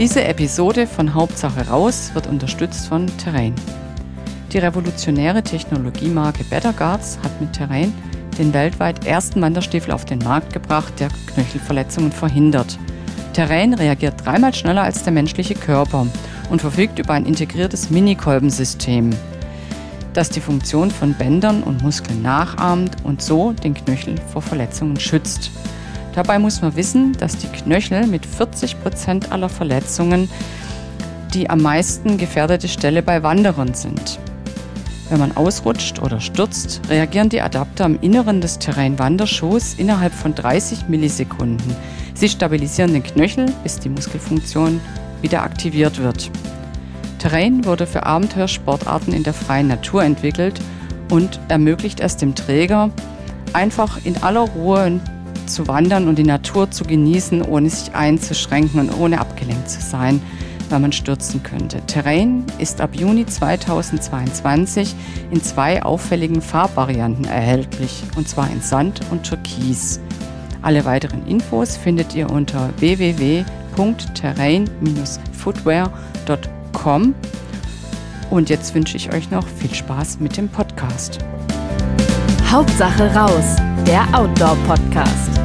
Diese Episode von Hauptsache raus wird unterstützt von Terrain. Die revolutionäre Technologiemarke Better Guards hat mit Terrain den weltweit ersten Wanderstiefel auf den Markt gebracht, der Knöchelverletzungen verhindert. Terrain reagiert dreimal schneller als der menschliche Körper und verfügt über ein integriertes Minikolbensystem, das die Funktion von Bändern und Muskeln nachahmt und so den Knöchel vor Verletzungen schützt. Dabei muss man wissen, dass die Knöchel mit 40 Prozent aller Verletzungen die am meisten gefährdete Stelle bei Wanderern sind. Wenn man ausrutscht oder stürzt, reagieren die Adapter im Inneren des Terrain-Wanderschuhs innerhalb von 30 Millisekunden. Sie stabilisieren den Knöchel, bis die Muskelfunktion wieder aktiviert wird. Terrain wurde für Abenteuersportarten in der freien Natur entwickelt und ermöglicht es dem Träger, einfach in aller Ruhe zu wandern und die Natur zu genießen, ohne sich einzuschränken und ohne abgelenkt zu sein weil man stürzen könnte. Terrain ist ab Juni 2022 in zwei auffälligen Farbvarianten erhältlich, und zwar in Sand und Türkis. Alle weiteren Infos findet ihr unter www.terrain-footwear.com. Und jetzt wünsche ich euch noch viel Spaß mit dem Podcast. Hauptsache raus, der Outdoor-Podcast.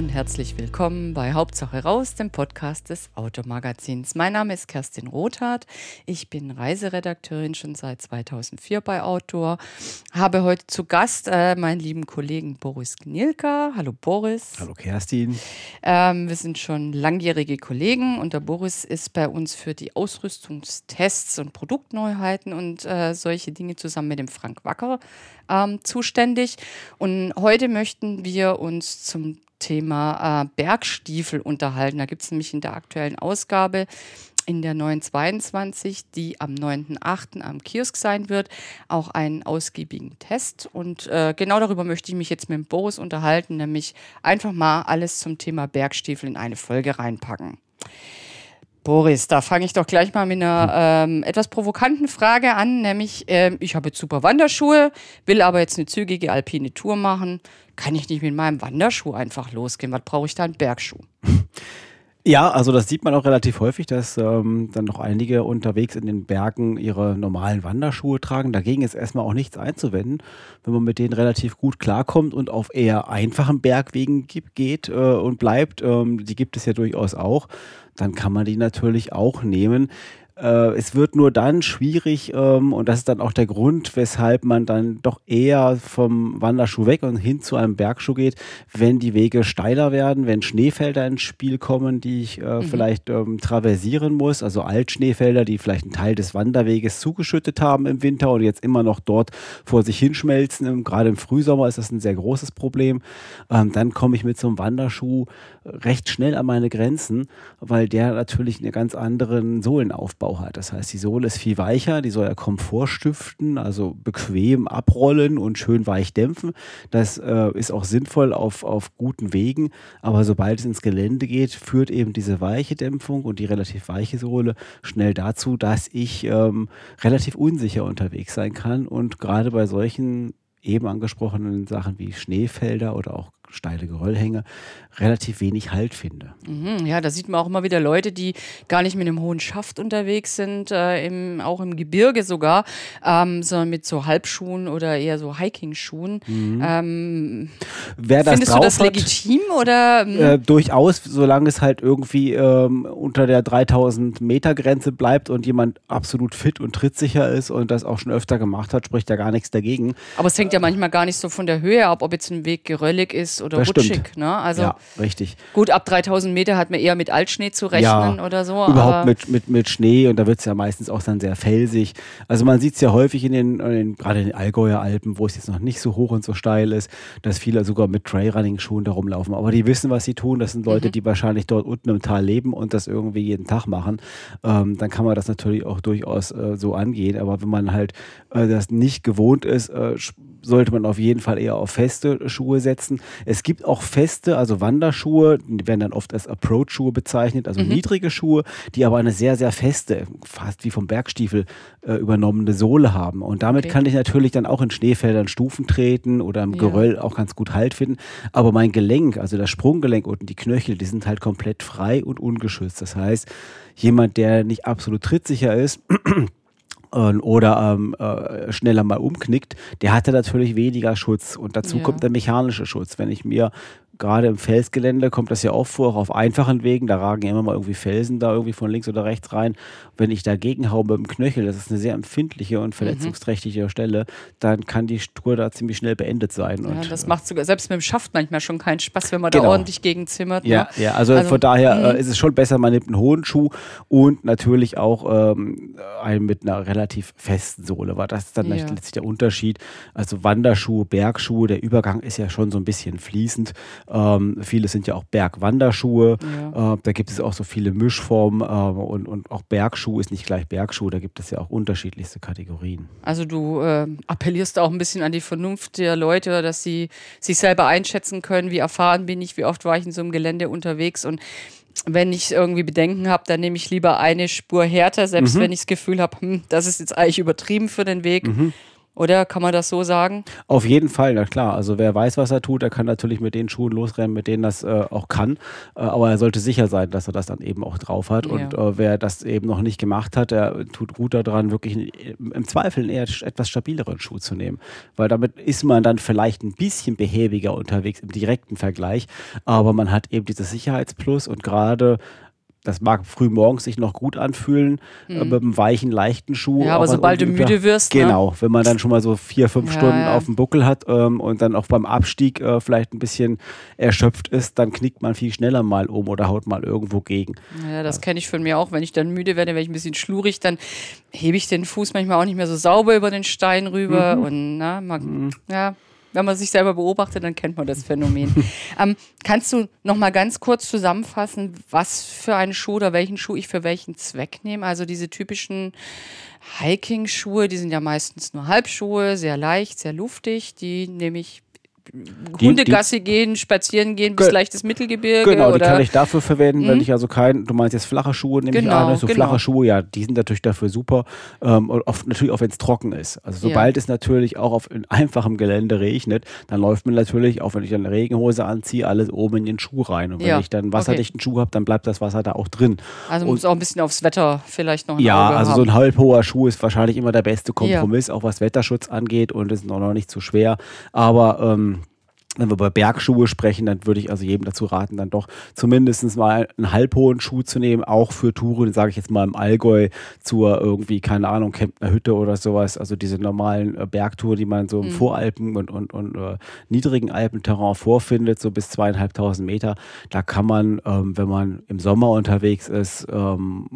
Und herzlich willkommen bei Hauptsache raus, dem Podcast des Automagazins. Mein Name ist Kerstin Rothardt. Ich bin Reiseredakteurin schon seit 2004 bei Outdoor. Habe heute zu Gast äh, meinen lieben Kollegen Boris Gnilka. Hallo Boris. Hallo Kerstin. Ähm, wir sind schon langjährige Kollegen und der Boris ist bei uns für die Ausrüstungstests und Produktneuheiten und äh, solche Dinge zusammen mit dem Frank Wacker ähm, zuständig. Und heute möchten wir uns zum Thema äh, Bergstiefel unterhalten. Da gibt es nämlich in der aktuellen Ausgabe in der 922, die am 9.8. am Kiosk sein wird, auch einen ausgiebigen Test. Und äh, genau darüber möchte ich mich jetzt mit dem Boris unterhalten, nämlich einfach mal alles zum Thema Bergstiefel in eine Folge reinpacken. Boris, da fange ich doch gleich mal mit einer ähm, etwas provokanten Frage an, nämlich ähm, ich habe jetzt super Wanderschuhe, will aber jetzt eine zügige alpine Tour machen. Kann ich nicht mit meinem Wanderschuh einfach losgehen? Was brauche ich da? Einen Bergschuh? Ja, also das sieht man auch relativ häufig, dass ähm, dann noch einige unterwegs in den Bergen ihre normalen Wanderschuhe tragen. Dagegen ist erstmal auch nichts einzuwenden, wenn man mit denen relativ gut klarkommt und auf eher einfachen Bergwegen geht äh, und bleibt. Ähm, die gibt es ja durchaus auch. Dann kann man die natürlich auch nehmen. Äh, es wird nur dann schwierig ähm, und das ist dann auch der Grund, weshalb man dann doch eher vom Wanderschuh weg und hin zu einem Bergschuh geht, wenn die Wege steiler werden, wenn Schneefelder ins Spiel kommen, die ich äh, mhm. vielleicht ähm, traversieren muss, also Altschneefelder, die vielleicht einen Teil des Wanderweges zugeschüttet haben im Winter und jetzt immer noch dort vor sich hinschmelzen. Gerade im Frühsommer ist das ein sehr großes Problem. Ähm, dann komme ich mit so einem Wanderschuh recht schnell an meine Grenzen, weil der natürlich einen ganz anderen Sohlenaufbau Aufbau hat. Das heißt, die Sohle ist viel weicher, die soll ja Komfort stiften, also bequem abrollen und schön weich dämpfen. Das äh, ist auch sinnvoll auf, auf guten Wegen, aber sobald es ins Gelände geht, führt eben diese weiche Dämpfung und die relativ weiche Sohle schnell dazu, dass ich ähm, relativ unsicher unterwegs sein kann und gerade bei solchen eben angesprochenen Sachen wie Schneefelder oder auch steile Geröllhänge relativ wenig Halt finde. Mhm, ja, da sieht man auch immer wieder Leute, die gar nicht mit einem hohen Schaft unterwegs sind, äh, im, auch im Gebirge sogar, ähm, sondern mit so Halbschuhen oder eher so Hiking-Schuhen. Mhm. Ähm, Wer das findest du das legitim oder? Hm? Äh, durchaus, solange es halt irgendwie ähm, unter der 3000 Meter Grenze bleibt und jemand absolut fit und trittsicher ist und das auch schon öfter gemacht hat, spricht ja gar nichts dagegen. Aber es hängt ja manchmal gar nicht so von der Höhe ab, ob jetzt ein Weg geröllig ist oder das rutschig. Stimmt. Ne? Also ja, richtig. Gut, ab 3000 Meter hat man eher mit Altschnee zu rechnen ja, oder so. Überhaupt mit, mit, mit Schnee und da wird es ja meistens auch dann sehr felsig. Also man sieht es ja häufig in den, in den, gerade in den Allgäuer Alpen, wo es jetzt noch nicht so hoch und so steil ist, dass viele sogar mit Trailrunning-Schuhen da rumlaufen. Aber die wissen, was sie tun. Das sind Leute, mhm. die wahrscheinlich dort unten im Tal leben und das irgendwie jeden Tag machen. Ähm, dann kann man das natürlich auch durchaus äh, so angehen. Aber wenn man halt äh, das nicht gewohnt ist, äh, sollte man auf jeden Fall eher auf feste Schuhe setzen. Es gibt auch feste, also Wanderschuhe, die werden dann oft als Approach-Schuhe bezeichnet, also mhm. niedrige Schuhe, die aber eine sehr, sehr feste, fast wie vom Bergstiefel äh, übernommene Sohle haben. Und damit okay. kann ich natürlich dann auch in Schneefeldern Stufen treten oder im ja. Geröll auch ganz gut Halt finden. Aber mein Gelenk, also das Sprunggelenk und die Knöchel, die sind halt komplett frei und ungeschützt. Das heißt, jemand, der nicht absolut trittsicher ist, oder ähm, äh, schneller mal umknickt, der hatte natürlich weniger Schutz. Und dazu ja. kommt der mechanische Schutz. Wenn ich mir gerade im Felsgelände kommt das ja oft vor, auch auf einfachen Wegen, da ragen ja immer mal irgendwie Felsen da irgendwie von links oder rechts rein. Wenn ich dagegen haue mit dem Knöchel, das ist eine sehr empfindliche und verletzungsträchtige mhm. Stelle, dann kann die Tour da ziemlich schnell beendet sein. Ja, und, das macht sogar selbst mit dem Schaft manchmal schon keinen Spaß, wenn man genau. da ordentlich gegen zimmert. Ja, ne? ja also, also, von daher mhm. äh, ist es schon besser, man nimmt einen hohen Schuh und natürlich auch ähm, einen mit einer relativ festen Sohle, weil das ist dann ja. letztlich der Unterschied. Also Wanderschuhe, Bergschuhe, der Übergang ist ja schon so ein bisschen fließend. Ähm, viele sind ja auch Bergwanderschuhe. Ja. Äh, da gibt es auch so viele Mischformen äh, und, und auch Bergschuh ist nicht gleich Bergschuh. Da gibt es ja auch unterschiedlichste Kategorien. Also du äh, appellierst auch ein bisschen an die Vernunft der Leute, dass sie sich selber einschätzen können, wie erfahren bin ich, wie oft war ich in so einem Gelände unterwegs und wenn ich irgendwie Bedenken habe, dann nehme ich lieber eine Spur härter, selbst mhm. wenn ich das Gefühl habe, hm, das ist jetzt eigentlich übertrieben für den Weg. Mhm. Oder kann man das so sagen? Auf jeden Fall, na klar. Also wer weiß, was er tut, der kann natürlich mit den Schuhen losrennen, mit denen das äh, auch kann. Äh, aber er sollte sicher sein, dass er das dann eben auch drauf hat. Ja. Und äh, wer das eben noch nicht gemacht hat, der tut gut daran, wirklich im Zweifel einen eher etwas stabileren Schuh zu nehmen. Weil damit ist man dann vielleicht ein bisschen behäbiger unterwegs im direkten Vergleich. Aber man hat eben dieses Sicherheitsplus und gerade das mag früh morgens sich noch gut anfühlen, äh, mhm. mit einem weichen, leichten Schuh. Ja, aber, sobald du müde wirst. Ne? Genau, wenn man dann schon mal so vier, fünf ja, Stunden ja. auf dem Buckel hat ähm, und dann auch beim Abstieg äh, vielleicht ein bisschen erschöpft ist, dann knickt man viel schneller mal um oder haut mal irgendwo gegen. Ja, das kenne ich von mir auch. Wenn ich dann müde werde, werde ich ein bisschen schlurig, dann hebe ich den Fuß manchmal auch nicht mehr so sauber über den Stein rüber. Mhm. Und na, man, mhm. ja, wenn man sich selber beobachtet, dann kennt man das Phänomen. ähm, kannst du noch mal ganz kurz zusammenfassen, was für einen Schuh oder welchen Schuh ich für welchen Zweck nehme? Also diese typischen Hiking-Schuhe, die sind ja meistens nur Halbschuhe, sehr leicht, sehr luftig. Die nehme ich die, Hundegasse gehen, spazieren gehen bis leichtes Mittelgebirge. Genau, oder? die kann ich dafür verwenden, mhm. wenn ich also kein, du meinst jetzt flache Schuhe, nehme genau, ich an, ne? so genau. flache Schuhe, ja, die sind natürlich dafür super. Ähm, oft, natürlich auch wenn es trocken ist. Also sobald ja. es natürlich auch auf einfachem Gelände regnet, dann läuft mir natürlich, auch wenn ich eine Regenhose anziehe, alles oben in den Schuh rein. Und wenn ja. ich dann einen wasserdichten okay. Schuh habe, dann bleibt das Wasser da auch drin. Also muss auch ein bisschen aufs Wetter vielleicht noch ein Ja, Auge also haben. so ein halbhoher Schuh ist wahrscheinlich immer der beste Kompromiss, ja. auch was Wetterschutz angeht und ist noch nicht zu so schwer. Aber ähm, wenn wir über Bergschuhe sprechen, dann würde ich also jedem dazu raten, dann doch zumindest mal einen halbhohen Schuh zu nehmen, auch für Touren, sage ich jetzt mal im Allgäu zur irgendwie, keine Ahnung, Kemptner Hütte oder sowas, also diese normalen äh, Bergtouren, die man so im mhm. Voralpen und, und, und äh, niedrigen Alpenterrain vorfindet, so bis zweieinhalbtausend Meter, da kann man, ähm, wenn man im Sommer unterwegs ist, ähm,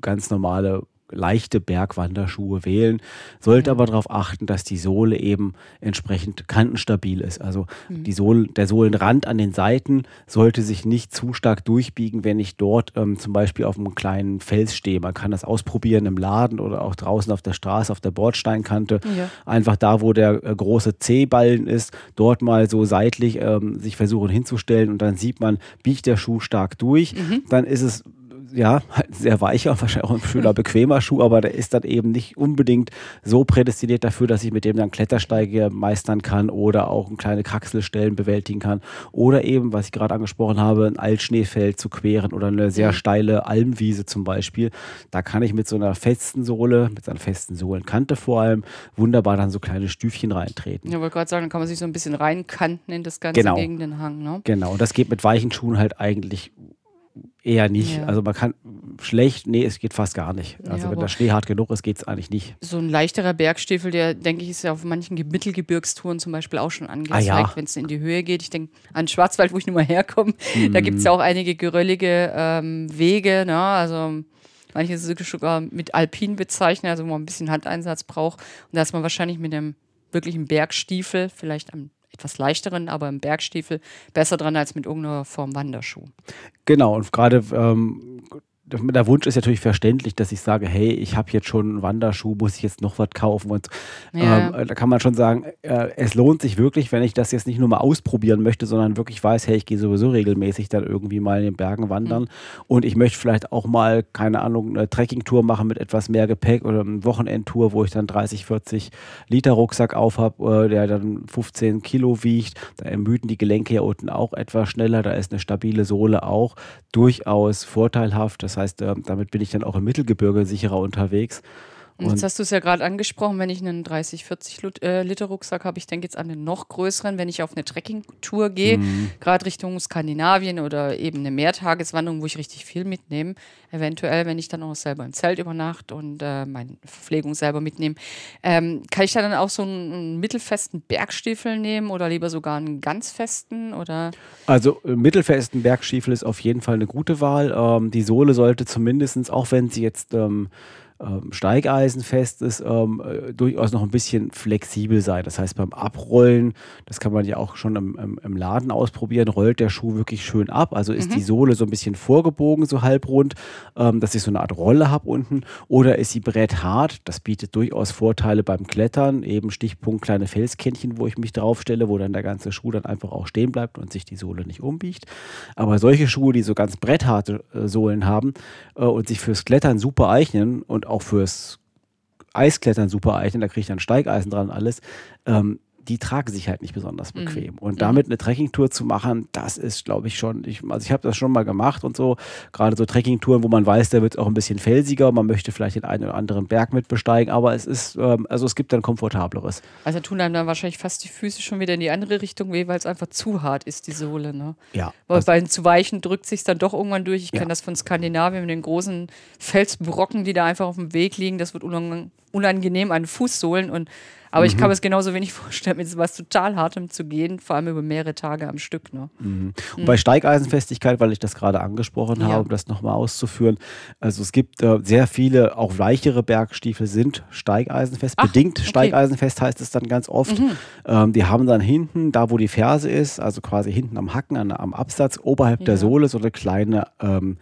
ganz normale leichte Bergwanderschuhe wählen, sollte aber darauf achten, dass die Sohle eben entsprechend kantenstabil ist. Also mhm. die Sohle, der Sohlenrand an den Seiten sollte sich nicht zu stark durchbiegen, wenn ich dort ähm, zum Beispiel auf einem kleinen Fels stehe. Man kann das ausprobieren im Laden oder auch draußen auf der Straße, auf der Bordsteinkante. Ja. Einfach da, wo der äh, große C-Ballen ist, dort mal so seitlich ähm, sich versuchen hinzustellen und dann sieht man, biegt der Schuh stark durch. Mhm. Dann ist es ja, halt sehr weicher, wahrscheinlich auch ein schöner, bequemer Schuh, aber der ist dann eben nicht unbedingt so prädestiniert dafür, dass ich mit dem dann Klettersteige meistern kann oder auch kleine Kraxelstellen bewältigen kann. Oder eben, was ich gerade angesprochen habe, ein Altschneefeld zu queren oder eine sehr mhm. steile Almwiese zum Beispiel. Da kann ich mit so einer festen Sohle, mit so einer festen Sohlenkante vor allem, wunderbar dann so kleine Stüfchen reintreten. Ja, wollte gerade sagen, dann kann man sich so ein bisschen reinkanten in das Ganze genau. gegen den Hang. Ne? Genau, und das geht mit weichen Schuhen halt eigentlich Eher nicht. Ja. Also man kann schlecht, nee, es geht fast gar nicht. Also ja, wenn der Schnee hart genug ist, geht es eigentlich nicht. So ein leichterer Bergstiefel, der denke ich, ist ja auf manchen Mittelgebirgstouren zum Beispiel auch schon angezeigt, ah, ja. wenn es in die Höhe geht. Ich denke an Schwarzwald, wo ich nun mal herkomme, mhm. da gibt es ja auch einige geröllige ähm, Wege, ne? also manche sogar mit Alpin bezeichnen, also wo man ein bisschen Handeinsatz braucht. Und da ist man wahrscheinlich mit einem wirklichen Bergstiefel, vielleicht am etwas leichteren, aber im Bergstiefel besser dran als mit irgendeiner Form Wanderschuh. Genau, und gerade ähm, der Wunsch ist natürlich verständlich, dass ich sage, hey, ich habe jetzt schon einen Wanderschuh, muss ich jetzt noch was kaufen? Und ja. ähm, da kann man schon sagen, äh, es lohnt sich wirklich, wenn ich das jetzt nicht nur mal ausprobieren möchte, sondern wirklich weiß, hey, ich gehe sowieso regelmäßig dann irgendwie mal in den Bergen wandern mhm. und ich möchte vielleicht auch mal, keine Ahnung, eine Trekkingtour machen mit etwas mehr Gepäck oder eine Wochenendtour, wo ich dann 30, 40 Liter Rucksack auf habe, äh, der dann 15 Kilo wiegt. Da ermüden die Gelenke ja unten auch etwas schneller, da ist eine stabile Sohle auch durchaus vorteilhaft. Das heißt, äh, damit bin ich dann auch im Mittelgebirge sicherer unterwegs. Und jetzt hast du es ja gerade angesprochen, wenn ich einen 30, 40 äh, Liter Rucksack habe, ich denke jetzt an einen noch größeren, wenn ich auf eine Trekkingtour gehe, mhm. gerade Richtung Skandinavien oder eben eine Mehrtageswanderung, wo ich richtig viel mitnehme. Eventuell, wenn ich dann auch selber im Zelt übernacht und äh, meine Verpflegung selber mitnehme, ähm, kann ich da dann auch so einen, einen, mittelfesten Bergstiefel nehmen oder lieber sogar einen ganz festen? Oder? Also äh, mittelfesten Bergstiefel ist auf jeden Fall eine gute Wahl. Ähm, die Sohle sollte zumindest, auch wenn sie jetzt ähm, ähm, Steigeisenfest ist, ähm, äh, durchaus noch ein bisschen flexibel sein. Das heißt, beim Abrollen, das kann man ja auch schon im, im, im Laden ausprobieren, rollt der Schuh wirklich schön ab. Also ist mhm. die Sohle so ein bisschen vorgebogen, so halbrund, ähm, dass ich so eine Art Rolle habe unten. Oder ist sie bretthart? Das bietet durchaus Vorteile beim Klettern. Eben Stichpunkt kleine Felskännchen, wo ich mich draufstelle, wo dann der ganze Schuh dann einfach auch stehen bleibt und sich die Sohle nicht umbiegt. Aber solche Schuhe, die so ganz brettharte äh, Sohlen haben äh, und sich fürs Klettern super eignen und auch fürs Eisklettern super eignen, da kriege ich dann Steigeisen dran und alles. Ähm, die tragen sich halt nicht besonders mhm. bequem. Mhm. Und damit eine Trekkingtour zu machen, das ist, glaube ich, schon, ich, also ich habe das schon mal gemacht und so, gerade so Trekkingtouren, wo man weiß, da wird es auch ein bisschen felsiger, man möchte vielleicht den einen oder anderen Berg mit besteigen, aber es ist, ähm, also es gibt dann komfortableres. Also tun einem dann wahrscheinlich fast die Füße schon wieder in die andere Richtung weh, weil es einfach zu hart ist, die Sohle, ne? Ja. Weil also, bei den zu weichen drückt sich dann doch irgendwann durch. Ich ja. kenne das von Skandinavien mit den großen Felsbrocken, die da einfach auf dem Weg liegen, das wird unangenehm an Fußsohlen und aber mhm. ich kann mir es genauso wenig vorstellen, mit was total Hartem zu gehen, vor allem über mehrere Tage am Stück. Ne? Mhm. Und bei Steigeisenfestigkeit, weil ich das gerade angesprochen ja. habe, um das nochmal auszuführen, also es gibt äh, sehr viele, auch weichere Bergstiefel sind Steigeisenfest. Ach, Bedingt okay. Steigeisenfest heißt es dann ganz oft. Mhm. Ähm, die haben dann hinten, da wo die Ferse ist, also quasi hinten am Hacken, an, am Absatz, oberhalb ja. der Sohle, so eine kleine ähm,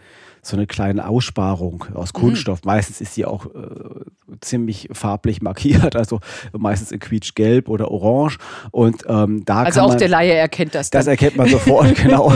so eine kleine Aussparung aus mhm. Kunststoff. Mhm. Meistens ist sie auch äh, ziemlich farblich markiert, also meistens in quietschgelb oder orange. Und ähm, da also auch man, der Laie erkennt das. Dann. Das erkennt man sofort, genau,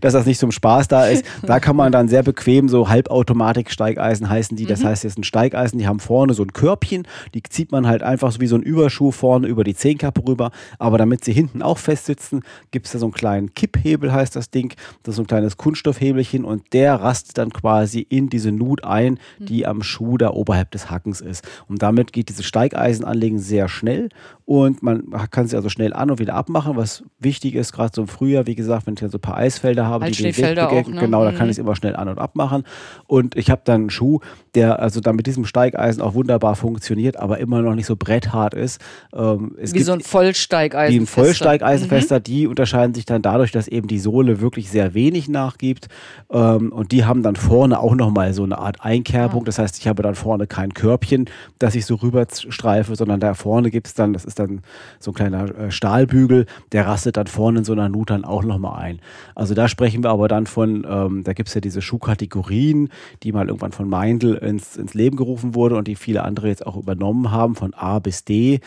dass das nicht zum Spaß da ist. Da kann man dann sehr bequem so Halbautomatik-Steigeisen heißen die. Das mhm. heißt, jetzt ein Steigeisen, die haben vorne so ein Körbchen, die zieht man halt einfach so wie so ein Überschuh vorne über die Zehenkappe rüber. Aber damit sie hinten auch fest sitzen, gibt es da so einen kleinen Kipphebel, heißt das Ding. Das ist so ein kleines Kunststoffhebelchen und der rast dann quasi in diese Nut ein, die am Schuh da oberhalb des Hackens ist. Und damit geht dieses Steigeisenanlegen sehr schnell und man kann sie also schnell an und wieder abmachen, was wichtig ist, gerade so im Frühjahr, wie gesagt, wenn ich dann so ein paar Eisfelder habe, die den Weg begegnen, ne? genau, da kann mhm. ich es immer schnell an und abmachen. Und ich habe dann einen Schuh, der also dann mit diesem Steigeisen auch wunderbar funktioniert, aber immer noch nicht so bretthart ist. Ähm, wie so ein Vollsteigeisen. Wie ein Vollsteigeisenfester, mhm. die unterscheiden sich dann dadurch, dass eben die Sohle wirklich sehr wenig nachgibt. Ähm, und die haben dann vorne auch nochmal so eine Art Einkerbung. Ja. Das heißt, ich habe dann vorne kein Körbchen, das ich so rüberstreife, sondern da vorne gibt es dann, das ist dann so ein kleiner äh, Stahlbügel, der rastet dann vorne in so einer Nut dann auch nochmal ein. Also da sprechen wir aber dann von, ähm, da gibt es ja diese Schuhkategorien, die mal irgendwann von Meindl ins, ins Leben gerufen wurde und die viele andere jetzt auch übernommen haben, von A bis D.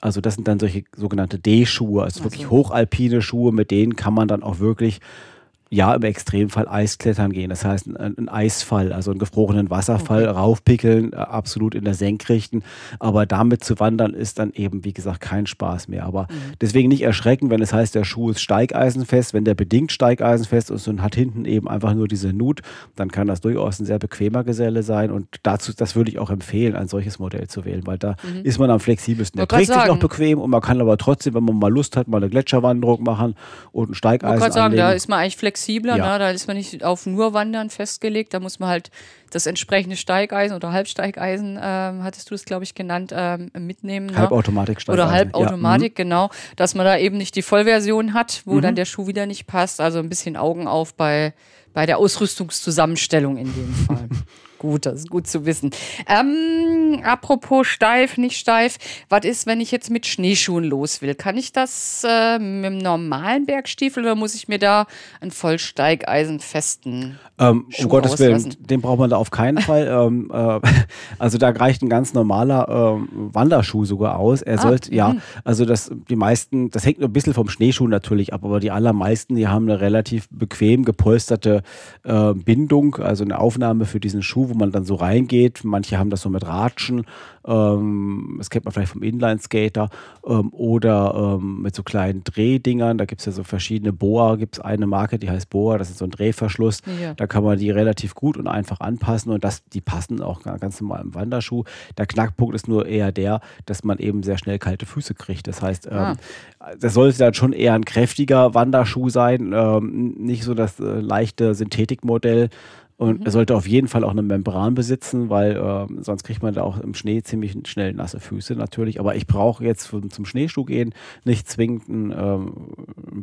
Also das sind dann solche sogenannte D-Schuhe, also, also wirklich hochalpine Schuhe, mit denen kann man dann auch wirklich ja, im Extremfall Eisklettern gehen. Das heißt, ein, Eisfall, also einen gefrorenen Wasserfall okay. raufpickeln, äh, absolut in der Senkrechten. Aber damit zu wandern ist dann eben, wie gesagt, kein Spaß mehr. Aber mhm. deswegen nicht erschrecken, wenn es heißt, der Schuh ist steigeisenfest. Wenn der bedingt steigeisenfest ist und hat hinten eben einfach nur diese Nut, dann kann das durchaus ein sehr bequemer Geselle sein. Und dazu, das würde ich auch empfehlen, ein solches Modell zu wählen, weil da mhm. ist man am flexibelsten. Der trägt sich noch bequem und man kann aber trotzdem, wenn man mal Lust hat, mal eine Gletscherwanderung machen und ein Steigeisen ich sagen, da ist man eigentlich flexibel flexibler, ja. ne? da ist man nicht auf nur Wandern festgelegt, da muss man halt das entsprechende Steigeisen oder Halbsteigeisen, ähm, hattest du es, glaube ich, genannt, ähm, mitnehmen. Ne? Halbautomatik Steigeisen. Oder Halbautomatik, ja. mhm. genau. Dass man da eben nicht die Vollversion hat, wo mhm. dann der Schuh wieder nicht passt. Also ein bisschen Augen auf bei, bei der Ausrüstungszusammenstellung in dem Fall. Gut, das ist gut zu wissen. Ähm, apropos steif, nicht steif. Was ist, wenn ich jetzt mit Schneeschuhen los will? Kann ich das äh, mit einem normalen Bergstiefel oder muss ich mir da einen Vollsteigeisen festen? Ähm, um Gottes Willen, den braucht man da auf keinen Fall. ähm, äh, also da reicht ein ganz normaler ähm, Wanderschuh sogar aus. Er ah, sollte, ja, mhm. also das, die meisten, das hängt nur ein bisschen vom Schneeschuh natürlich ab, aber die allermeisten, die haben eine relativ bequem gepolsterte äh, Bindung, also eine Aufnahme für diesen Schuh, wo man dann so reingeht. Manche haben das so mit Ratschen, ähm, das kennt man vielleicht vom Inline-Skater, ähm, oder ähm, mit so kleinen Drehdingern. Da gibt es ja so verschiedene Boa, gibt es eine Marke, die heißt Boa, das ist so ein Drehverschluss. Ja. Da kann man die relativ gut und einfach anpassen und das, die passen auch ganz normal im Wanderschuh. Der Knackpunkt ist nur eher der, dass man eben sehr schnell kalte Füße kriegt. Das heißt, ähm, ah. das sollte dann schon eher ein kräftiger Wanderschuh sein, ähm, nicht so das äh, leichte Synthetikmodell. Und mhm. er sollte auf jeden Fall auch eine Membran besitzen, weil äh, sonst kriegt man da auch im Schnee ziemlich schnell nasse Füße natürlich. Aber ich brauche jetzt für, zum Schneeschuh gehen nicht zwingend einen ähm,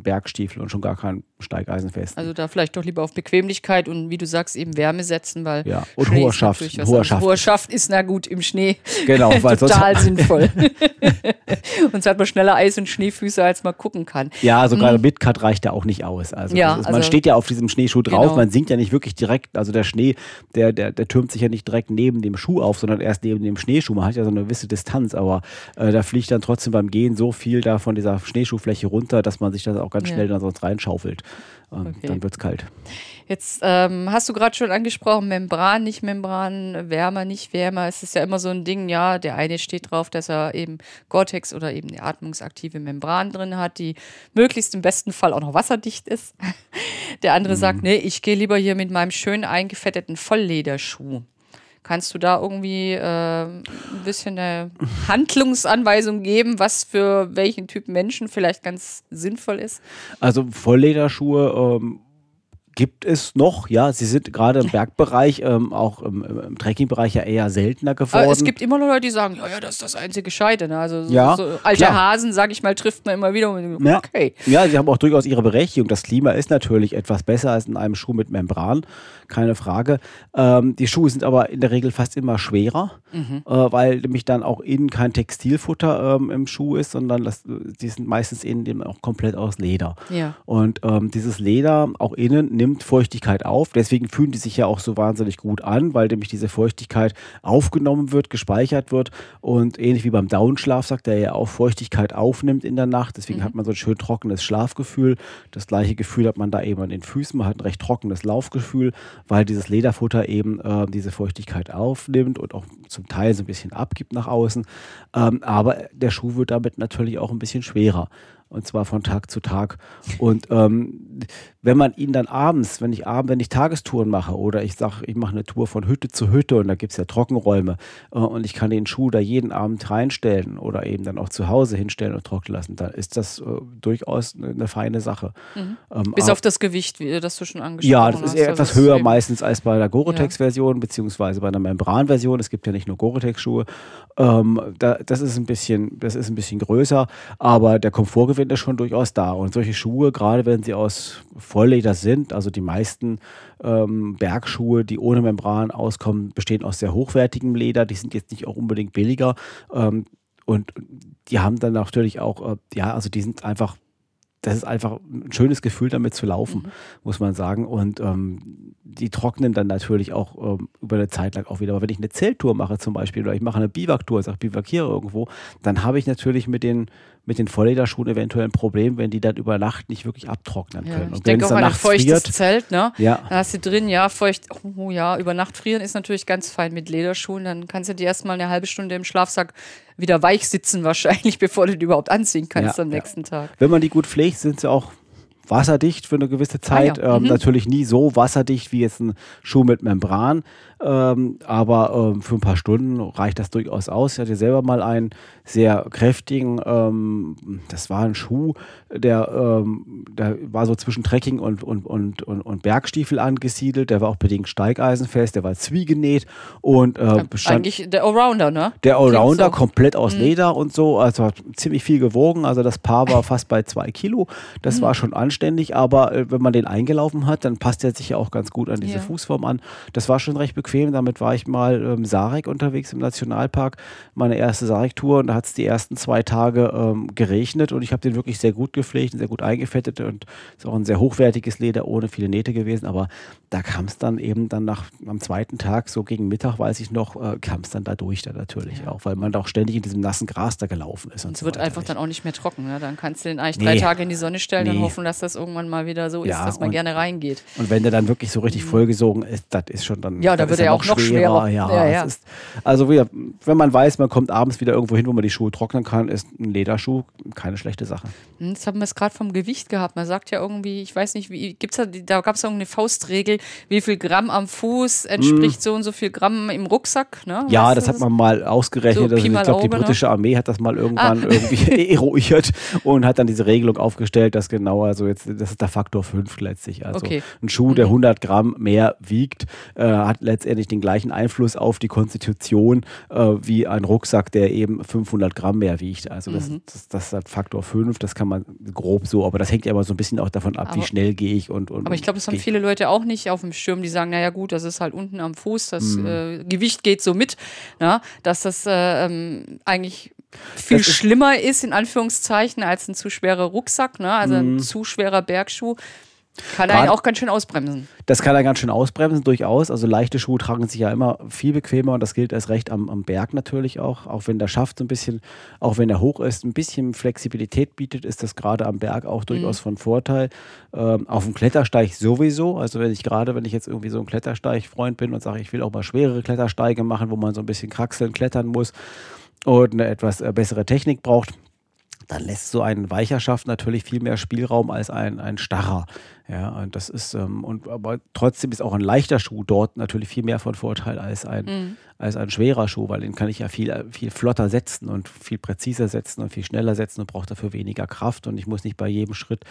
Bergstiefel und schon gar keinen Steigeisenfest. Also da vielleicht doch lieber auf Bequemlichkeit und wie du sagst, eben Wärme setzen, weil ja. und Schnee hoher Schaft. Hoher Schaft. hoher Schaft ist na gut im Schnee. Genau, weil total sinnvoll. und so hat man schneller Eis- und Schneefüße, als man gucken kann. Ja, sogar also mhm. mit Cut reicht ja auch nicht aus. Also, ja, ist, man also, steht ja auf diesem Schneeschuh drauf, genau. man sinkt ja nicht wirklich direkt. Also der Schnee, der, der, der türmt sich ja nicht direkt neben dem Schuh auf, sondern erst neben dem Schneeschuh. Man hat ja so eine gewisse Distanz, aber äh, da fliegt dann trotzdem beim Gehen so viel da von dieser Schneeschuhfläche runter, dass man sich das auch ganz ja. schnell dann sonst reinschaufelt. Und okay. dann wird es kalt. Jetzt ähm, hast du gerade schon angesprochen, Membran, nicht Membran, wärmer, nicht wärmer. Es ist ja immer so ein Ding, ja, der eine steht drauf, dass er eben Gore-Tex oder eben eine atmungsaktive Membran drin hat, die möglichst im besten Fall auch noch wasserdicht ist. Der andere mhm. sagt, nee, ich gehe lieber hier mit meinem schön eingefetteten Volllederschuh. Kannst du da irgendwie äh, ein bisschen eine Handlungsanweisung geben, was für welchen Typ Menschen vielleicht ganz sinnvoll ist? Also Volllederschuhe ähm, gibt es noch, ja, sie sind gerade im Bergbereich, ähm, auch im, im Trekkingbereich ja eher seltener geworden. Aber es gibt immer noch Leute, die sagen, ja, ja, das ist das einzige Gescheite. Ne? Also so, ja, so alte klar. Hasen, sag ich mal, trifft man immer wieder. Ja. Okay. Ja, sie haben auch durchaus ihre Berechtigung. Das Klima ist natürlich etwas besser als in einem Schuh mit Membran, keine Frage. Ähm, die Schuhe sind aber in der Regel fast immer schwerer, mhm. äh, weil nämlich dann auch innen kein Textilfutter ähm, im Schuh ist, sondern das, die sind meistens innen auch komplett aus Leder. Ja. Und ähm, dieses Leder auch innen nimmt nimmt Feuchtigkeit auf. Deswegen fühlen die sich ja auch so wahnsinnig gut an, weil nämlich diese Feuchtigkeit aufgenommen wird, gespeichert wird und ähnlich wie beim Downschlafsack, der ja auch Feuchtigkeit aufnimmt in der Nacht. Deswegen mhm. hat man so ein schön trockenes Schlafgefühl. Das gleiche Gefühl hat man da eben an den Füßen. Man hat ein recht trockenes Laufgefühl, weil dieses Lederfutter eben äh, diese Feuchtigkeit aufnimmt und auch zum Teil so ein bisschen abgibt nach außen. Ähm, aber der Schuh wird damit natürlich auch ein bisschen schwerer und zwar von Tag zu Tag. Und ähm, wenn man ihn dann abends, wenn ich abends, wenn ich Tagestouren mache oder ich sage, ich mache eine Tour von Hütte zu Hütte und da gibt es ja Trockenräume äh, und ich kann den Schuh da jeden Abend reinstellen oder eben dann auch zu Hause hinstellen und trocknen lassen, dann ist das äh, durchaus eine, eine, feine Sache. Mhm. Ähm, Bis auf das Gewicht, wie, das du schon angesprochen hast. Ja, das ist eher etwas höher meistens als bei der Gore-Tex-Version, ja. beziehungsweise bei einer Membran-Version. Es gibt ja nicht nur Gore-Tex-Schuhe. Ähm, da, das ist ein bisschen, das ist ein bisschen größer, aber der Komfortgewinn ist schon durchaus da. Und solche Schuhe, gerade wenn sie aus Vollleder sind, also die meisten ähm, Bergschuhe, die ohne Membran auskommen, bestehen aus sehr hochwertigem Leder. Die sind jetzt nicht auch unbedingt billiger. Ähm, und die haben dann natürlich auch, äh, ja, also die sind einfach das ist einfach ein schönes Gefühl, damit zu laufen, mhm. muss man sagen. Und ähm, die trocknen dann natürlich auch ähm, über eine Zeit lang auch wieder. Aber wenn ich eine Zelttour mache zum Beispiel oder ich mache eine Biwaktour, sage biwakiere irgendwo, dann habe ich natürlich mit den mit den Volllederschuhen eventuell ein Problem, wenn die dann über Nacht nicht wirklich abtrocknen können. Ja, ich denke auch an ein feuchtes friert, Zelt, ne? Ja. Da hast du drin, ja, feucht, oh ja, über Nacht frieren ist natürlich ganz fein mit Lederschuhen. Dann kannst du die erstmal eine halbe Stunde im Schlafsack wieder weich sitzen wahrscheinlich, bevor du die überhaupt anziehen kannst ja, am nächsten. Tag. Wenn man die gut pflegt, sind sie auch wasserdicht für eine gewisse Zeit. Ah, ja. ähm, mhm. Natürlich nie so wasserdicht wie jetzt ein Schuh mit Membran. Ähm, aber ähm, für ein paar Stunden reicht das durchaus aus. Ich hatte selber mal einen sehr kräftigen, ähm, das war ein Schuh, der, ähm, der war so zwischen Trekking und, und, und, und, und Bergstiefel angesiedelt. Der war auch bedingt steigeisenfest, der war zwiegenäht und äh, bestand, Eigentlich der Allrounder, ne? Der Allrounder, so. komplett aus mhm. Leder und so. Also hat ziemlich viel gewogen. Also das Paar war fast bei zwei Kilo. Das mhm. war schon anständig, aber äh, wenn man den eingelaufen hat, dann passt er sich ja auch ganz gut an diese Ja. Fußform an. Das war schon recht bequem. Damit war ich mal ähm, Sarek unterwegs im Nationalpark, meine erste Sarek-Tour und da hat es die ersten zwei Tage ähm, geregnet und ich habe den wirklich sehr gut gepflegt und sehr gut eingefettet und ist auch ein sehr hochwertiges Leder ohne viele Nähte gewesen, aber da kam es dann eben dann nach am zweiten Tag, so gegen Mittag, weiß ich noch, äh, kam es dann da durch da natürlich auch, weil man da auch ständig in diesem nassen Gras da gelaufen ist. Und, Und es so wird einfach nicht. dann auch nicht mehr trocken. Ne? Dann kannst du den eigentlich Nee. drei Tage in die Sonne stellen und Nee. hoffen, dass das irgendwann mal wieder so ist, Ja, dass man und- gerne reingeht. Und wenn der dann wirklich so richtig vollgesogen ist, das ist schon dann. Mhm. Ja, da wird er auch noch schwerer. Ja, Ja, ja. Ist, also wieder, wenn man weiß, man kommt abends wieder irgendwo hin, wo man die Schuhe trocknen kann, ist ein Lederschuh keine schlechte Sache. Hm, Jetzt haben wir es gerade vom Gewicht gehabt. Man sagt ja irgendwie, ich weiß nicht, wie gibt's da, da gab es irgendeine Faustregel, wie viel Gramm am Fuß entspricht so und so viel Gramm im Rucksack. Ne? Mm. Ja, das du hat man mal ausgerechnet. So also ich glaube, die ne? britische Armee hat das mal irgendwann Ah. irgendwie eruiert und hat dann diese Regelung aufgestellt, dass genau, also jetzt, das ist der Faktor 5 letztlich. Also Okay. ein Schuh, der 100 Gramm mehr wiegt, äh, hat letztendlich den gleichen Einfluss auf die Konstitution äh, wie ein Rucksack, der eben 500 Gramm mehr wiegt. Also das, Mhm. das, das ist Faktor 5, das kann man grob so, aber das hängt ja immer so ein bisschen auch davon ab, wie Aber- schnell gehe ich und, und Aber ich glaube, das haben viele Leute auch nicht auf dem Schirm, die sagen, naja gut, das ist halt unten am Fuß, das Mhm. äh, Gewicht geht so mit, na, dass das äh, ähm, eigentlich viel Das schlimmer ist, in Anführungszeichen, als ein zu schwerer Rucksack, ne? also Mhm. ein zu schwerer Bergschuh. Kann einen auch ganz schön ausbremsen. Das kann er ganz schön ausbremsen, durchaus. Also leichte Schuhe tragen sich ja immer viel bequemer und das gilt erst recht am, am Berg natürlich auch. Auch wenn der Schaft so ein bisschen, auch wenn er hoch ist, ein bisschen Flexibilität bietet, ist das gerade am Berg auch durchaus von Vorteil. Ähm, auf dem Klettersteig sowieso. Also wenn ich gerade, wenn ich jetzt irgendwie so ein Klettersteig-Freund bin und sage, ich will auch mal schwerere Klettersteige machen, wo man so ein bisschen kraxeln, klettern muss und eine etwas äh, bessere Technik braucht, dann lässt so ein weicher Schaft natürlich viel mehr Spielraum als ein, ein starrer. Ja, und das ist, ähm, und aber trotzdem ist auch ein leichter Schuh dort natürlich viel mehr von Vorteil als ein, als ein schwerer Schuh, weil den kann ich ja viel, viel flotter setzen und viel präziser setzen und viel schneller setzen und braucht dafür weniger Kraft. Und ich muss nicht bei jedem Schritt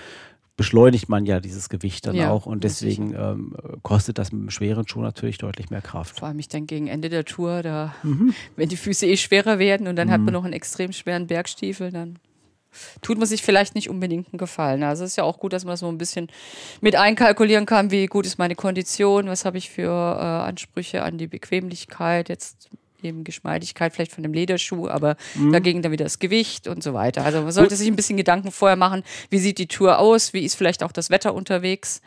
beschleunigt man ja dieses Gewicht dann Ja, auch und deswegen ähm, kostet das mit einem schweren Schuh natürlich deutlich mehr Kraft. Vor allem, ich denke, gegen Ende der Tour, da, Mhm. wenn die Füße eh schwerer werden und dann hat man noch einen extrem schweren Bergstiefel, dann tut man sich vielleicht nicht unbedingt einen Gefallen. Also es ist ja auch gut, dass man so ein bisschen mit einkalkulieren kann, wie gut ist meine Kondition, was habe ich für äh, Ansprüche an die Bequemlichkeit, jetzt eben Geschmeidigkeit vielleicht von dem Lederschuh, aber Mhm. dagegen dann wieder das Gewicht und so weiter. Also man sollte sich ein bisschen Gedanken vorher machen, wie sieht die Tour aus, wie ist vielleicht auch das Wetter unterwegs.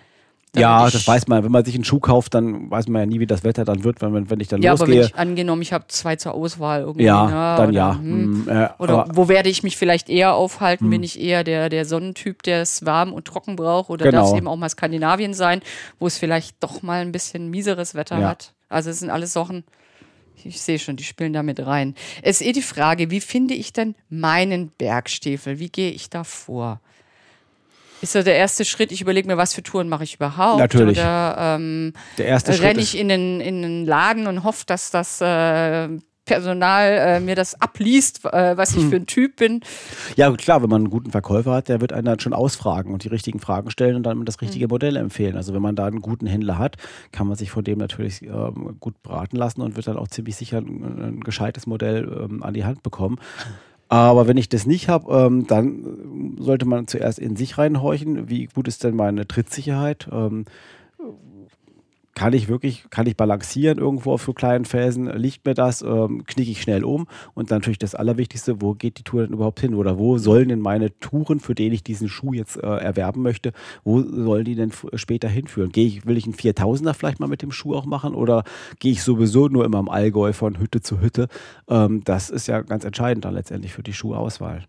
Ja, Damit das weiß man. Wenn man sich einen Schuh kauft, dann weiß man ja nie, wie das Wetter dann wird, wenn, man- wenn ich dann Ja, aber wenn losgehe. ich angenommen, ich habe zwei zur Auswahl irgendwie. ja, ne, dann oder, ja. hm, Hm, äh, Oder wo werde ich mich vielleicht eher aufhalten? Bin ich eher der, der Sonnentyp, der es warm und trocken braucht? Oder darf es Genau. eben auch mal Skandinavien sein, wo es vielleicht doch mal ein bisschen mieseres Wetter Ja. hat? Also es sind alles Sachen, ich sehe schon, die spielen da mit rein. Es ist eh die Frage, wie finde ich denn meinen Bergstiefel? Wie gehe ich da vor? Ist so der erste Schritt, ich überlege mir, was für Touren mache ich überhaupt? Natürlich. Oder ähm, der erste Schritt renne ich in den, in den Laden und hoffe, dass das äh, Personal äh, mir das abliest, äh, was Hm. ich für ein Typ bin. Ja, klar, wenn man einen guten Verkäufer hat, der wird einen dann schon ausfragen und die richtigen Fragen stellen und dann das richtige Mhm. Modell empfehlen. Also wenn man da einen guten Händler hat, kann man sich von dem natürlich ähm, gut beraten lassen und wird dann auch ziemlich sicher ein, ein gescheites Modell ähm, an die Hand bekommen. Aber wenn ich das nicht habe, ähm, dann äh, sollte man zuerst in sich reinhorchen. Wie gut ist denn meine Trittsicherheit? Ähm, kann ich wirklich, kann ich balancieren irgendwo auf so kleinen Felsen? Liegt mir das? Ähm, knicke ich schnell um? Und dann natürlich das Allerwichtigste, wo geht die Tour denn überhaupt hin? Oder wo sollen denn meine Touren, für den ich diesen Schuh jetzt äh, erwerben möchte, wo sollen die denn später hinführen? Gehe ich, will ich einen 4000er vielleicht mal mit dem Schuh auch machen? Oder gehe ich sowieso nur immer im Allgäu von Hütte zu Hütte? Ähm, das ist ja ganz entscheidend dann letztendlich für die Schuhauswahl.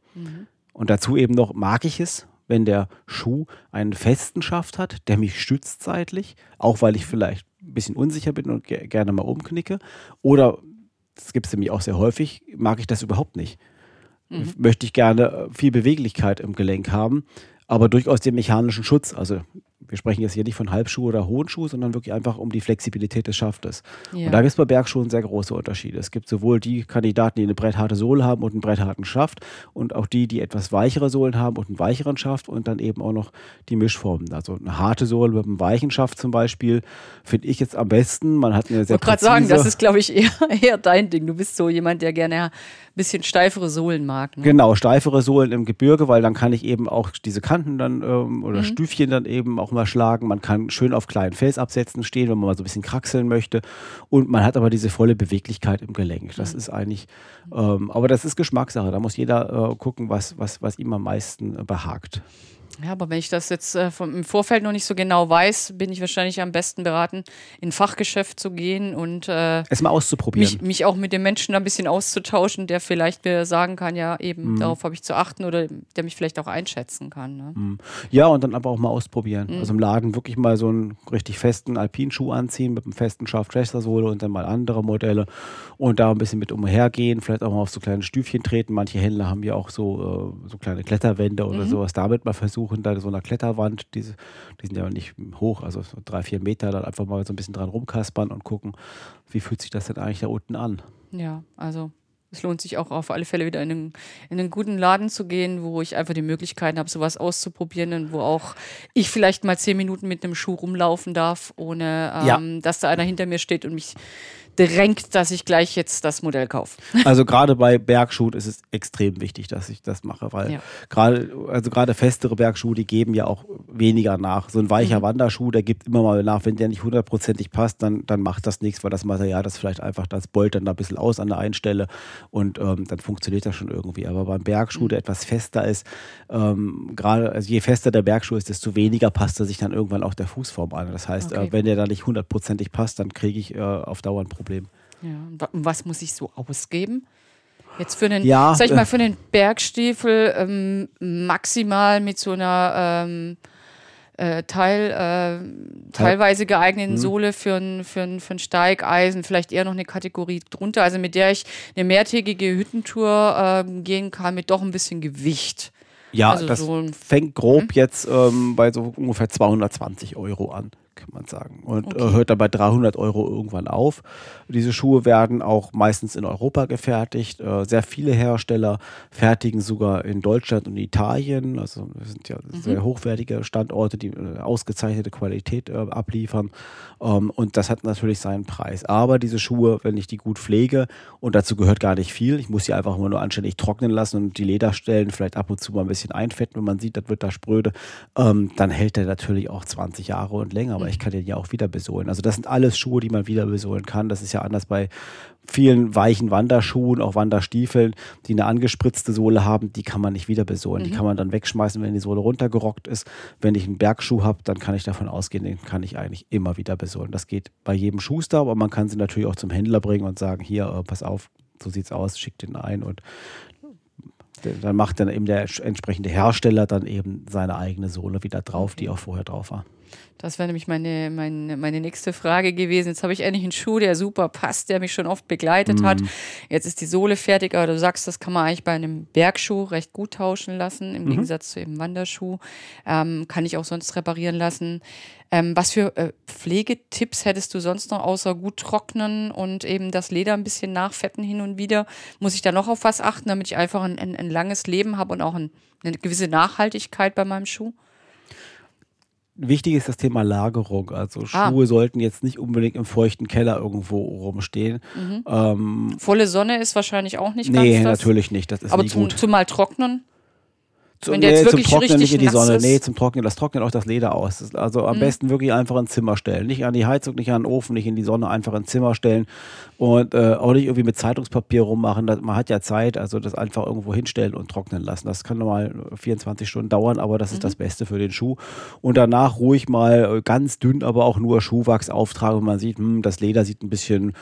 Und dazu eben noch, mag ich es, wenn der Schuh einen festen Schaft hat, der mich stützt seitlich, auch weil ich vielleicht ein bisschen unsicher bin und ge gerne mal umknicke. Oder, das gibt es nämlich auch sehr häufig, mag ich das überhaupt nicht. Möchte ich gerne äh, viel Beweglichkeit im Gelenk haben, aber durchaus den mechanischen Schutz. Also wir sprechen jetzt hier nicht von Halbschuh oder hohen Schuh, sondern wirklich einfach um die Flexibilität des Schaftes. Ja. Und da gibt es bei Bergschuhen sehr große Unterschiede. Es gibt sowohl die Kandidaten, die eine brettharte Sohle haben und einen brettharten Schaft und auch die, die etwas weichere Sohlen haben und einen weicheren Schaft und dann eben auch noch die Mischformen. Also eine harte Sohle mit einem weichen Schaft zum Beispiel finde ich jetzt am besten. Man hat eine Ich sehr wollte gerade sagen, das ist, glaube ich, eher, eher dein Ding. Du bist so jemand, der gerne bisschen steifere Sohlen mag. Ne? Genau, steifere Sohlen im Gebirge, weil dann kann ich eben auch diese Kanten dann ähm, oder Mhm. Stüfchen dann eben auch mal schlagen. Man kann schön auf kleinen Felsabsätzen stehen, wenn man mal so ein bisschen kraxeln möchte. Und man hat aber diese volle Beweglichkeit im Gelenk. Das ist eigentlich, ähm, aber das ist Geschmackssache. Da muss jeder äh, gucken, was, was, was ihm am meisten äh, behagt. Ja, aber wenn ich das jetzt äh, vom, im Vorfeld noch nicht so genau weiß, bin ich wahrscheinlich am besten beraten, in ein Fachgeschäft zu gehen und äh, Es mal auszuprobieren. mich, mich auch mit dem Menschen ein bisschen auszutauschen, der vielleicht mir sagen kann, ja, eben, Mhm. darauf habe ich zu achten oder der mich vielleicht auch einschätzen kann. Ne? Ja, und dann aber auch mal ausprobieren. Mhm. Also im Laden wirklich mal so einen richtig festen Alpinschuh anziehen mit einem festen Schaft-Sohle und dann mal andere Modelle und da ein bisschen mit umhergehen, vielleicht auch mal auf so kleine Stüfchen treten. Manche Händler haben ja auch so, äh, so kleine Kletterwände oder Mhm. sowas. Damit mal versuchen, da so einer Kletterwand, diese, die sind ja nicht hoch, also so drei, vier Meter, dann einfach mal so ein bisschen dran rumkaspern und gucken, wie fühlt sich das denn eigentlich da unten an. Ja, also es lohnt sich auch auf alle Fälle wieder in einen, in einen guten Laden zu gehen, wo ich einfach die Möglichkeiten habe, sowas auszuprobieren und wo auch ich vielleicht mal zehn Minuten mit einem Schuh rumlaufen darf, ohne Ja. ähm, dass da einer hinter mir steht und mich drängt, dass ich gleich jetzt das Modell kaufe. Also gerade bei Bergschuhen ist es extrem wichtig, dass ich das mache, weil Ja. gerade also gerade festere Bergschuhe, die geben ja auch weniger nach. So ein weicher Wanderschuh, der gibt immer mal nach, wenn der nicht hundertprozentig passt, dann, dann macht das nichts, weil das Material das vielleicht einfach das beult dann da ein bisschen aus an der einen Stelle und ähm, dann funktioniert das schon irgendwie. Aber beim Bergschuh, der etwas fester ist, ähm, gerade also je fester der Bergschuh ist, desto weniger passt er sich dann irgendwann auch der Fußform an. Das heißt, Okay. äh, wenn der da nicht hundertprozentig passt, dann kriege ich äh, auf Dauer ein Problem. Ja, und wa- und was muss ich so ausgeben? Jetzt für einen, Ja, sag ich mal, äh, für einen Bergstiefel ähm, maximal mit so einer ähm, äh, Teil, äh, teilweise geeigneten Mhm. Sohle für ein, für, ein, für ein Steigeisen, vielleicht eher noch eine Kategorie drunter, also mit der ich eine mehrtägige Hüttentour ähm, gehen kann mit doch ein bisschen Gewicht. Ja, Also das so ein- fängt grob jetzt ähm, bei so ungefähr 220 Euro an, kann man sagen. Und äh, Okay. hört dann bei 300 Euro irgendwann auf. Diese Schuhe werden auch meistens in Europa gefertigt. Äh, sehr viele Hersteller fertigen sogar in Deutschland und Italien. Also das sind ja sehr hochwertige Standorte, die äh, ausgezeichnete Qualität abliefern. Ähm, und das hat natürlich seinen Preis. Aber diese Schuhe, wenn ich die gut pflege, und dazu gehört gar nicht viel, ich muss sie einfach immer nur anständig trocknen lassen und die Lederstellen vielleicht ab und zu mal ein bisschen einfetten, wenn man sieht, das wird da spröde, ähm, dann hält der natürlich auch 20 Jahre und länger, aber ich kann den ja auch wieder besohlen. Also das sind alles Schuhe, die man wieder besohlen kann. Das ist ja anders bei vielen weichen Wanderschuhen, auch Wanderstiefeln, die eine angespritzte Sohle haben, die kann man nicht wieder besohlen. Die kann man dann wegschmeißen, wenn die Sohle runtergerockt ist. Wenn ich einen Bergschuh habe, dann kann ich davon ausgehen, den kann ich eigentlich immer wieder besohlen. Das geht bei jedem Schuster, aber man kann sie natürlich auch zum Händler bringen und sagen, hier, äh, pass auf, so sieht's aus, schick den ein und dann macht dann eben der entsprechende Hersteller dann eben seine eigene Sohle wieder drauf, die auch vorher drauf war. Das wäre nämlich meine, meine, meine nächste Frage gewesen. Jetzt habe ich endlich einen Schuh, der super passt, der mich schon oft begleitet hat. Jetzt ist die Sohle fertig, aber du sagst, das kann man eigentlich bei einem Bergschuh recht gut tauschen lassen, im Gegensatz zu eben Wanderschuh. Ähm, kann ich auch sonst reparieren lassen. Ähm, was für äh, Pflegetipps hättest du sonst noch, außer gut trocknen und eben das Leder ein bisschen nachfetten hin und wieder? Muss ich da noch auf was achten, damit ich einfach ein, ein, ein langes Leben habe und auch ein, eine gewisse Nachhaltigkeit bei meinem Schuh? Wichtig ist das Thema Lagerung. Also Ah. Schuhe sollten jetzt nicht unbedingt im feuchten Keller irgendwo rumstehen. Ähm, Volle Sonne ist wahrscheinlich auch nicht nee, ganz das. natürlich nicht. Das ist Aber nie zum, gut. zum mal trocknen. Zu- wenn der jetzt zum wirklich Trocknen nicht in die Sonne. ist. Nee, zum Trocknen. Das trocknet auch das Leder aus. Also am besten wirklich einfach ins Zimmer stellen. Nicht an die Heizung, nicht an den Ofen, nicht in die Sonne, einfach ins Zimmer stellen. Und äh, auch nicht irgendwie mit Zeitungspapier rummachen. Das, man hat ja Zeit, also das einfach irgendwo hinstellen und trocknen lassen. Das kann mal 24 Stunden dauern, aber das ist das Beste für den Schuh. Und danach ruhig mal äh, ganz dünn, aber auch nur Schuhwachs auftragen. Und man sieht, hm, das Leder sieht ein bisschen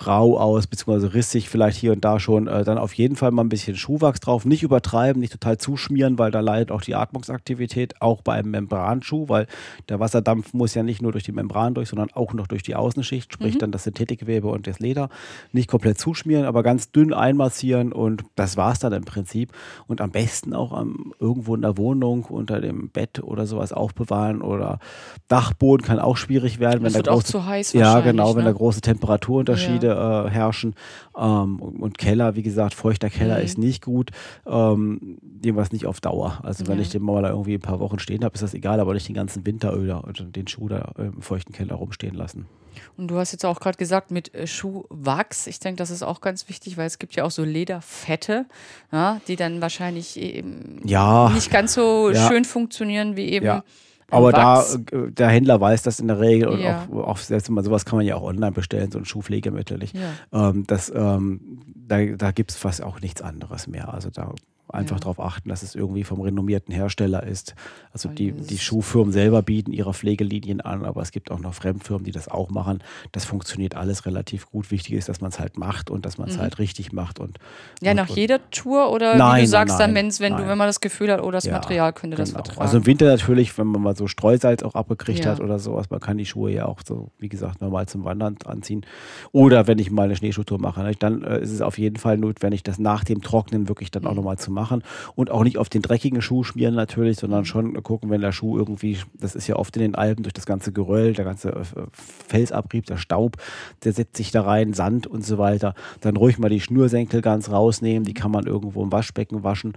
rau aus, beziehungsweise rissig vielleicht hier und da schon. Äh, dann auf jeden Fall mal ein bisschen Schuhwachs drauf. Nicht übertreiben, nicht total zuschmieren, weil da leidet auch die Atmungsaktivität, auch bei einem Membranschuh, weil der Wasserdampf muss ja nicht nur durch die Membran durch, sondern auch noch durch die Außenschicht, sprich dann das Synthetikgewebe und das Leder. Nicht komplett zuschmieren, aber ganz dünn einmassieren und das war es dann im Prinzip. Und am besten auch am, irgendwo in der Wohnung unter dem Bett oder sowas aufbewahren oder Dachboden kann auch schwierig werden, wenn Das da wird auch große zu heiß ja, genau, wenn ne? da große Temperaturunterschiede Kälte äh, herrschen. Ähm, und, Keller, wie gesagt, feuchter Keller mhm. ist nicht gut. Ähm, jedenfalls nicht auf Dauer. Also wenn ich den mal irgendwie ein paar Wochen stehen habe, ist das egal, aber nicht den ganzen Winter oder den Schuh da im feuchten Keller rumstehen lassen. Und du hast jetzt auch gerade gesagt mit äh, Schuhwachs. Ich denke, das ist auch ganz wichtig, weil es gibt ja auch so Lederfette, ja, die dann wahrscheinlich eben ja, nicht ganz so ja. schön funktionieren wie eben. Ja. Aber da, äh, der Händler weiß das in der Regel und ja. auch, auch selbst mal sowas kann man ja auch online bestellen, so ein Schuhpflegemittel. Ja. Ähm, das, ähm, da da gibt es fast auch nichts anderes mehr. Also da Einfach ja. darauf achten, dass es irgendwie vom renommierten Hersteller ist. Also die, die Schuhfirmen selber bieten ihre Pflegelinien an, aber es gibt auch noch Fremdfirmen, die das auch machen. Das funktioniert alles relativ gut. Wichtig ist, dass man es halt macht und dass man es mhm. halt richtig macht. Und, ja, und, nach und jeder Tour oder nein, wie du sagst nein, dann, wenn's, wenn, du, wenn man das Gefühl hat, oh, das ja, Material könnte genau. das vertragen. Also im Winter natürlich, wenn man mal so Streusalz auch abgekriegt ja. hat oder sowas, man kann die Schuhe ja auch so, wie gesagt, normal zum Wandern anziehen. Oder wenn ich mal eine Schneeschuhtour mache, ne, dann äh, ist es auf jeden Fall notwendig, das nach dem Trocknen wirklich dann auch mhm. nochmal zu machen. Und auch nicht auf den dreckigen Schuh schmieren natürlich, sondern schon gucken, wenn der Schuh irgendwie, das ist ja oft in den Alpen durch das ganze Geröll, der ganze äh, Felsabrieb, der Staub, der setzt sich da rein, Sand und so weiter. Dann ruhig mal die Schnürsenkel ganz rausnehmen, die kann man irgendwo im Waschbecken waschen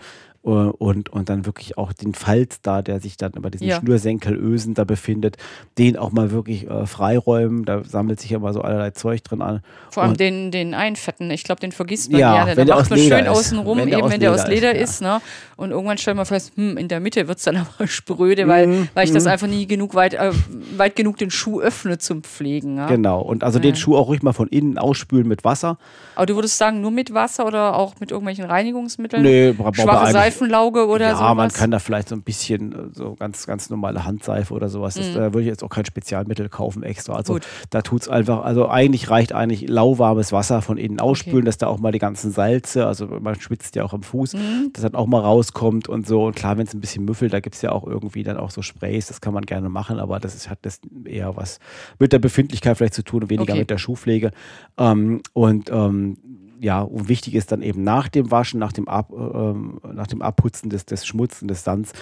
äh, und, und dann wirklich auch den Falz da, der sich dann über diesen ja. Schnürsenkelösen da befindet, den auch mal wirklich äh, freiräumen. Da sammelt sich immer so allerlei Zeug drin an. Vor allem den, den Einfetten, ich glaube, den vergisst man ja. ja der, macht man schön außen rum, wenn eben wenn der aus Leder ist. Ist ne? Und irgendwann stellt man fest, hm, in der Mitte wird es dann aber spröde, weil, mm, weil ich das mhm. einfach nie genug weit, äh, weit genug den Schuh öffne zum Pflegen. Ja? Genau, und also ja. den Schuh auch ruhig mal von innen ausspülen mit Wasser. Aber du würdest sagen, nur mit Wasser oder auch mit irgendwelchen Reinigungsmitteln? Nee, Schwache Seifenlauge oder so? Ja, man kann da vielleicht so ein bisschen äh, so ganz, ganz normale Handseife oder sowas. Das, mm. Da würde ich jetzt auch kein Spezialmittel kaufen extra. Also Gut. da tut es einfach, also eigentlich reicht eigentlich lauwarmes Wasser von innen ausspülen, okay. dass da auch mal die ganzen Salze, also man schwitzt ja auch am Fuß, dass dann auch mal rauskommt und so. Und klar, wenn es ein bisschen müffelt, da gibt es ja auch irgendwie dann auch so Sprays, das kann man gerne machen, aber das ist, hat das eher was mit der Befindlichkeit vielleicht zu tun und weniger okay. mit der Schuhpflege. Ähm, und ähm, ja, und wichtig ist dann eben nach dem Waschen, nach dem, Ab, äh, nach dem Abputzen des, des Schmutzes, des Sands,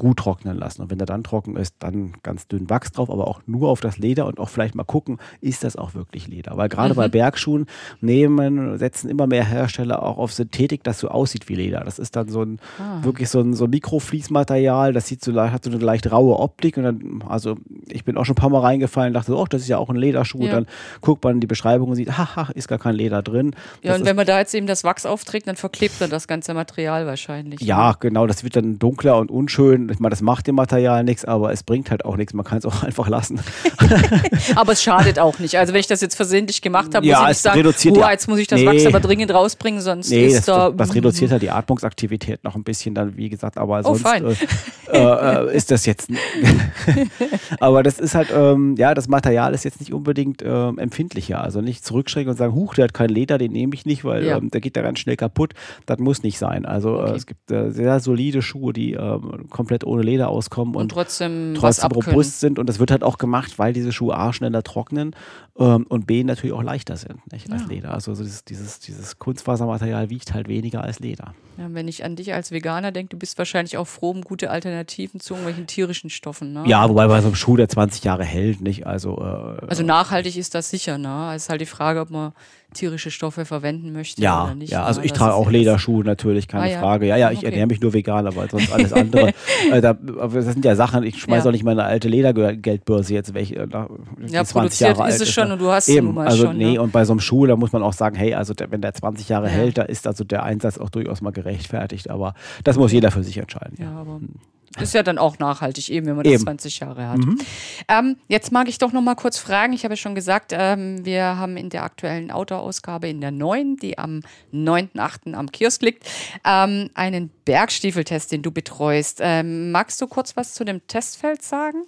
gut trocknen lassen. Und wenn er dann trocken ist, dann ganz dünn Wachs drauf, aber auch nur auf das Leder und auch vielleicht mal gucken, ist das auch wirklich Leder. Weil gerade mhm. bei Bergschuhen nehmen, setzen immer mehr Hersteller auch auf Synthetik, das so aussieht wie Leder. Das ist dann so ein ah. wirklich so ein, so Mikrofließmaterial, das sieht so, hat so eine leicht raue Optik. Und dann, also ich bin auch schon ein paar Mal reingefallen und dachte, oh, das ist ja auch ein Lederschuh. Ja. Dann guckt man die Beschreibung und sieht, haha, ist gar kein Leder drin. Ja, das und wenn man da jetzt eben das Wachs aufträgt, dann verklebt man das ganze Material wahrscheinlich. Ja, ne? genau, das wird dann dunkler und unschön ich meine, das macht dem Material nichts, aber es bringt halt auch nichts. Man kann es auch einfach lassen. aber es schadet auch nicht. Also wenn ich das jetzt versehentlich gemacht habe, ja, muss ich nicht sagen, reduziert oh, jetzt muss ich das nee. Wachs aber dringend rausbringen, sonst nee, ist das, da... Das reduziert halt die Atmungsaktivität noch ein bisschen dann, wie gesagt, aber oh, sonst äh, äh, ist das jetzt... aber das ist halt, ähm, ja, das Material ist jetzt nicht unbedingt ähm, empfindlicher. Also nicht zurückschrecken und sagen, huch, der hat kein Leder, den nehme ich nicht, weil ja. ähm, der geht da ganz schnell kaputt. Das muss nicht sein. Also äh, okay. äh, es gibt äh, sehr solide Schuhe, die ähm, komplett komplett ohne Leder auskommen und, und trotzdem, trotzdem robust sind. Und das wird halt auch gemacht, weil diese Schuhe A schneller trocknen und B natürlich auch leichter sind nicht, ja. als Leder. Also dieses, dieses, dieses Kunstfasermaterial wiegt halt weniger als Leder. Ja, wenn ich an dich als Veganer denke, du bist wahrscheinlich auch froh um gute Alternativen zu irgendwelchen tierischen Stoffen. Ne? Ja, wobei bei so einem Schuh, der 20 Jahre hält, nicht? Also, äh, also nachhaltig ist das sicher, ne? Es ist halt die Frage, ob man tierische Stoffe verwenden möchte ja, oder nicht. Ja, also ich trage auch Lederschuhe natürlich, keine ah, ja. Frage. Ja, ja, ich okay. ernähre mich nur vegan, aber sonst alles andere. äh, da, das sind ja Sachen, ich schmeiße ja. auch nicht meine alte Ledergeldbörse jetzt weg. Äh, ja, 20 Jahre ist alt es schon ne? Und du hast Eben, mal also, schon. Nee, ja. und bei so einem Schuh, da muss man auch sagen, hey, also der, wenn der 20 Jahre hält, da ist also der Einsatz auch durchaus mal gerechtfertigt. Aber das muss jeder für sich entscheiden. Ja, aber hm. Ist ja dann auch nachhaltig, eben wenn man eben. das 20 Jahre hat. Mhm. Ähm, jetzt mag ich doch noch mal kurz fragen. Ich habe ja schon gesagt, ähm, wir haben in der aktuellen Outdoor-Ausgabe in der neuen, die am 9.8. am Kiosk liegt, ähm, einen Bergstiefeltest, den du betreust. Ähm, magst du kurz was zu dem Testfeld sagen?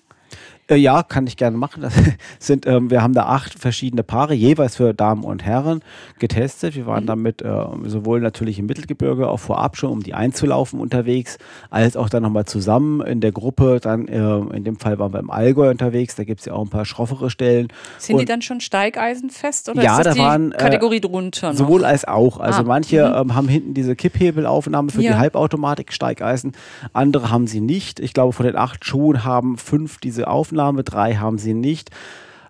Äh, ja, kann ich gerne machen. Das sind, ähm, wir haben da acht verschiedene Paare, jeweils für Damen und Herren getestet. Wir waren mhm. damit äh, sowohl natürlich im Mittelgebirge auch vorab schon, um die einzulaufen unterwegs, als auch dann nochmal zusammen in der Gruppe. Dann äh, in dem Fall waren wir im Allgäu unterwegs. Da gibt es ja auch ein paar schroffere Stellen. Sind und die dann schon steigeisenfest oder ja, ist das da die waren, äh, Kategorie drunter? Noch? Sowohl als auch. Also ah. manche mhm. ähm, haben hinten diese Kipphebelaufnahme für ja. die Halbautomatik Steigeisen, andere haben sie nicht. Ich glaube, von den acht Schuhen haben fünf diese Aufnahme, drei haben sie nicht.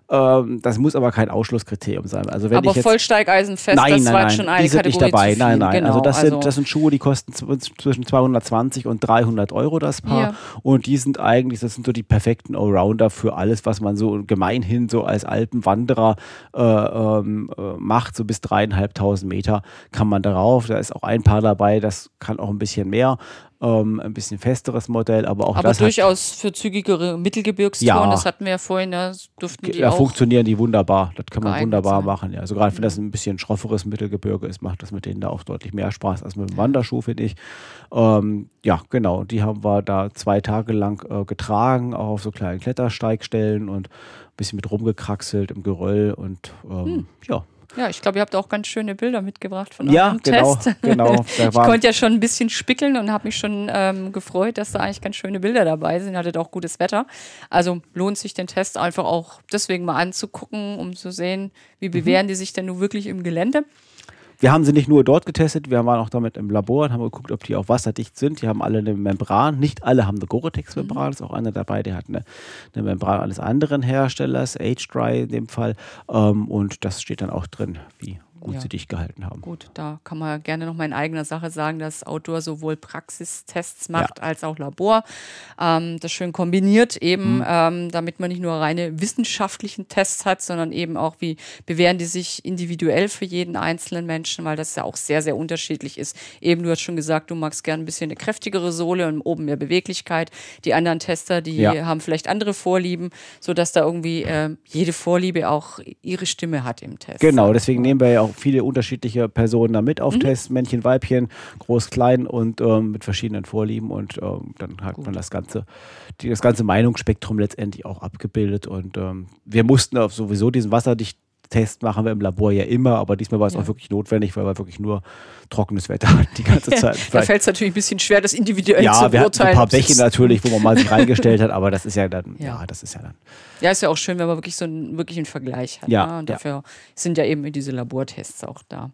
Ähm, das muss aber kein Ausschlusskriterium sein. Also wenn aber ich jetzt, Vollsteigeisenfest, nein, das nein, war nein, schon eine die sind Kategorie nicht dabei. Nein, nein. Genau, also, das sind, das sind Schuhe, die kosten zw- zwischen 220 und 300 Euro das Paar. Ja. Und die sind eigentlich, das sind so die perfekten Allrounder für alles, was man so gemeinhin so als Alpenwanderer äh, ähm, äh, macht. So bis dreieinhalbtausend Meter kann man darauf. Da ist auch ein Paar dabei, das kann auch ein bisschen mehr. Ähm, ein bisschen festeres Modell, aber auch aber das hat, durchaus für zügigere Mittelgebirgstouren, Ja. das hatten wir ja vorhin, da durften die da auch. funktionieren die wunderbar. Das kann man wunderbar sein. machen. Ja. Also gerade wenn das ein bisschen schrofferes Mittelgebirge ist, macht das mit denen da auch deutlich mehr Spaß als mit dem Wanderschuh, finde ich. Ähm, ja, genau. Die haben wir da zwei Tage lang äh, getragen, auch auf so kleinen Klettersteigstellen und ein bisschen mit rumgekraxelt im Geröll und ähm, Hm. ja. Ja, ich glaube, ihr habt auch ganz schöne Bilder mitgebracht von Ja, eurem genau, Test. genau. Da Ich konnte ja schon ein bisschen spickeln und habe mich schon ähm, gefreut, dass da eigentlich ganz schöne Bilder dabei sind. Ihr Hattet auch gutes Wetter. Also lohnt sich den Test einfach auch deswegen mal anzugucken, um zu sehen, wie Mhm. bewähren die sich denn nun wirklich im Gelände. Wir haben sie nicht nur dort getestet, wir waren auch damit im Labor und haben geguckt, ob die auch wasserdicht sind. Die haben alle eine Membran. Nicht alle haben eine Gore-Tex-Membran. Ist auch einer dabei, der hat eine, eine Membran eines anderen Herstellers, Age-Dry in dem Fall. Ähm, und das steht dann auch drin, wie gut Ja. sie dicht gehalten haben. Gut, da kann man gerne noch mal in eigener Sache sagen, dass Outdoor sowohl Praxistests macht als auch Labor. Ähm, das schön kombiniert eben, Mhm. ähm, damit man nicht nur reine wissenschaftlichen Tests hat, sondern eben auch, wie bewähren die sich individuell für jeden einzelnen Menschen, weil das ja auch sehr, sehr unterschiedlich ist. Eben, du hast schon gesagt, du magst gerne ein bisschen eine kräftigere Sohle und oben mehr Beweglichkeit. Die anderen Tester, die Ja. haben vielleicht andere Vorlieben, sodass da irgendwie ähm, jede Vorliebe auch ihre Stimme hat im Test. Genau, deswegen nehmen wir ja auch viele unterschiedliche Personen da mit Mhm. auf Tests, Männchen, Weibchen, groß, klein und ähm, mit verschiedenen Vorlieben und ähm, dann hat man das ganze, die, das ganze Meinungsspektrum letztendlich auch abgebildet und ähm, wir mussten auch sowieso diesen Wasserdicht-Test machen wir im Labor ja immer, aber diesmal war es Ja. auch wirklich notwendig, weil wir wirklich nur trockenes Wetter hatten die ganze Zeit. Da fällt es natürlich ein bisschen schwer, das individuell ja, zu wir hatten ein beurteilen. paar Bäche natürlich, wo man mal sich reingestellt hat, aber das ist ja dann, Ja. ja, das ist ja dann. Ja, ist ja auch schön, wenn man wirklich so einen wirklichen Vergleich hat. Ja, ne? Und ja. dafür sind ja eben diese Labortests auch da.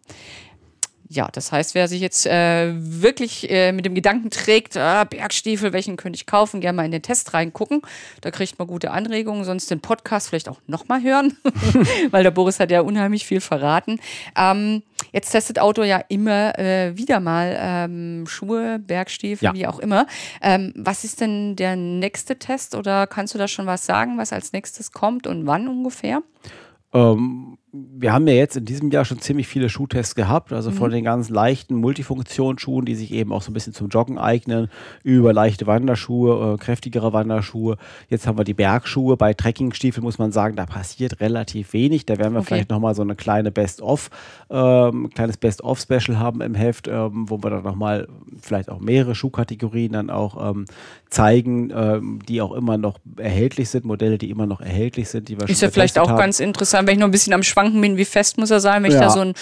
Ja, das heißt, wer sich jetzt äh, wirklich äh, mit dem Gedanken trägt, ah, Bergstiefel, welchen könnte ich kaufen, gerne mal in den Test reingucken. Da kriegt man gute Anregungen, sonst den Podcast vielleicht auch nochmal hören, weil der Boris hat ja unheimlich viel verraten. Ähm, jetzt testet Auto ja immer äh, wieder mal ähm, Schuhe, Bergstiefel, Ja. wie auch immer. Ähm, was ist denn der nächste Test oder kannst du da schon was sagen, was als nächstes kommt und wann ungefähr? Ähm, wir haben ja jetzt in diesem Jahr schon ziemlich viele Schuhtests gehabt, also Mhm. von den ganz leichten Multifunktionsschuhen, die sich eben auch so ein bisschen zum Joggen eignen, über leichte Wanderschuhe, äh, kräftigere Wanderschuhe. Jetzt haben wir die Bergschuhe. Bei Trekkingstiefeln muss man sagen, da passiert relativ wenig. Da werden wir Okay. vielleicht nochmal so eine kleine Best-of, ähm, kleines Best-of-Special haben im Heft, ähm, wo wir dann nochmal vielleicht auch mehrere Schuhkategorien dann auch ähm, zeigen, ähm, die auch immer noch erhältlich sind, Modelle, die immer noch erhältlich sind, die wir Ist ja vielleicht auch haben. ganz interessant, wenn ich noch ein bisschen am Schwanken bin, wie fest muss er sein, wenn ich Ja. da so ein,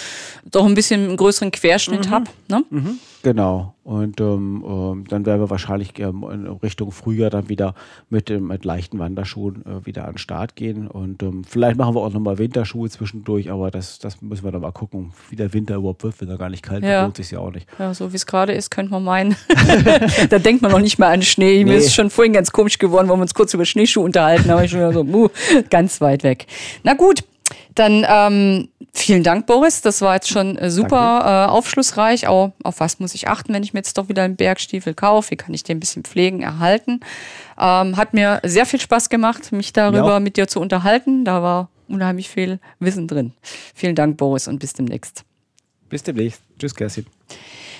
doch ein bisschen einen größeren Querschnitt Mhm. habe. Ne? Genau. Und ähm, ähm, dann werden wir wahrscheinlich ähm, in Richtung Frühjahr dann wieder mit, dem, mit leichten Wanderschuhen äh, wieder an den Start gehen. Und ähm, vielleicht machen wir auch nochmal Winterschuhe zwischendurch, aber das, das müssen wir dann mal gucken, wie der Winter überhaupt wird, wenn er gar nicht kalt wird, Ja. lohnt sich ja auch nicht. Ja, so wie es gerade ist, könnte man meinen. da denkt man noch nicht mal an Schnee. Mir Nee. ist schon vorhin ganz komisch geworden, wo wir uns kurz über Schneeschuhe unterhalten haben. Ich schon so, uh, ganz weit weg. Na gut, dann ähm, vielen Dank, Boris. Das war jetzt schon äh, super äh, aufschlussreich. Auch, auf was muss ich achten, wenn ich mir jetzt doch wieder einen Bergstiefel kaufe? Wie kann ich den ein bisschen pflegen, erhalten? Ähm, hat mir sehr viel Spaß gemacht, mich darüber auch. mit dir zu unterhalten. Da war unheimlich viel Wissen drin. Vielen Dank, Boris, und bis demnächst. Bis demnächst. Tschüss, Kerstin.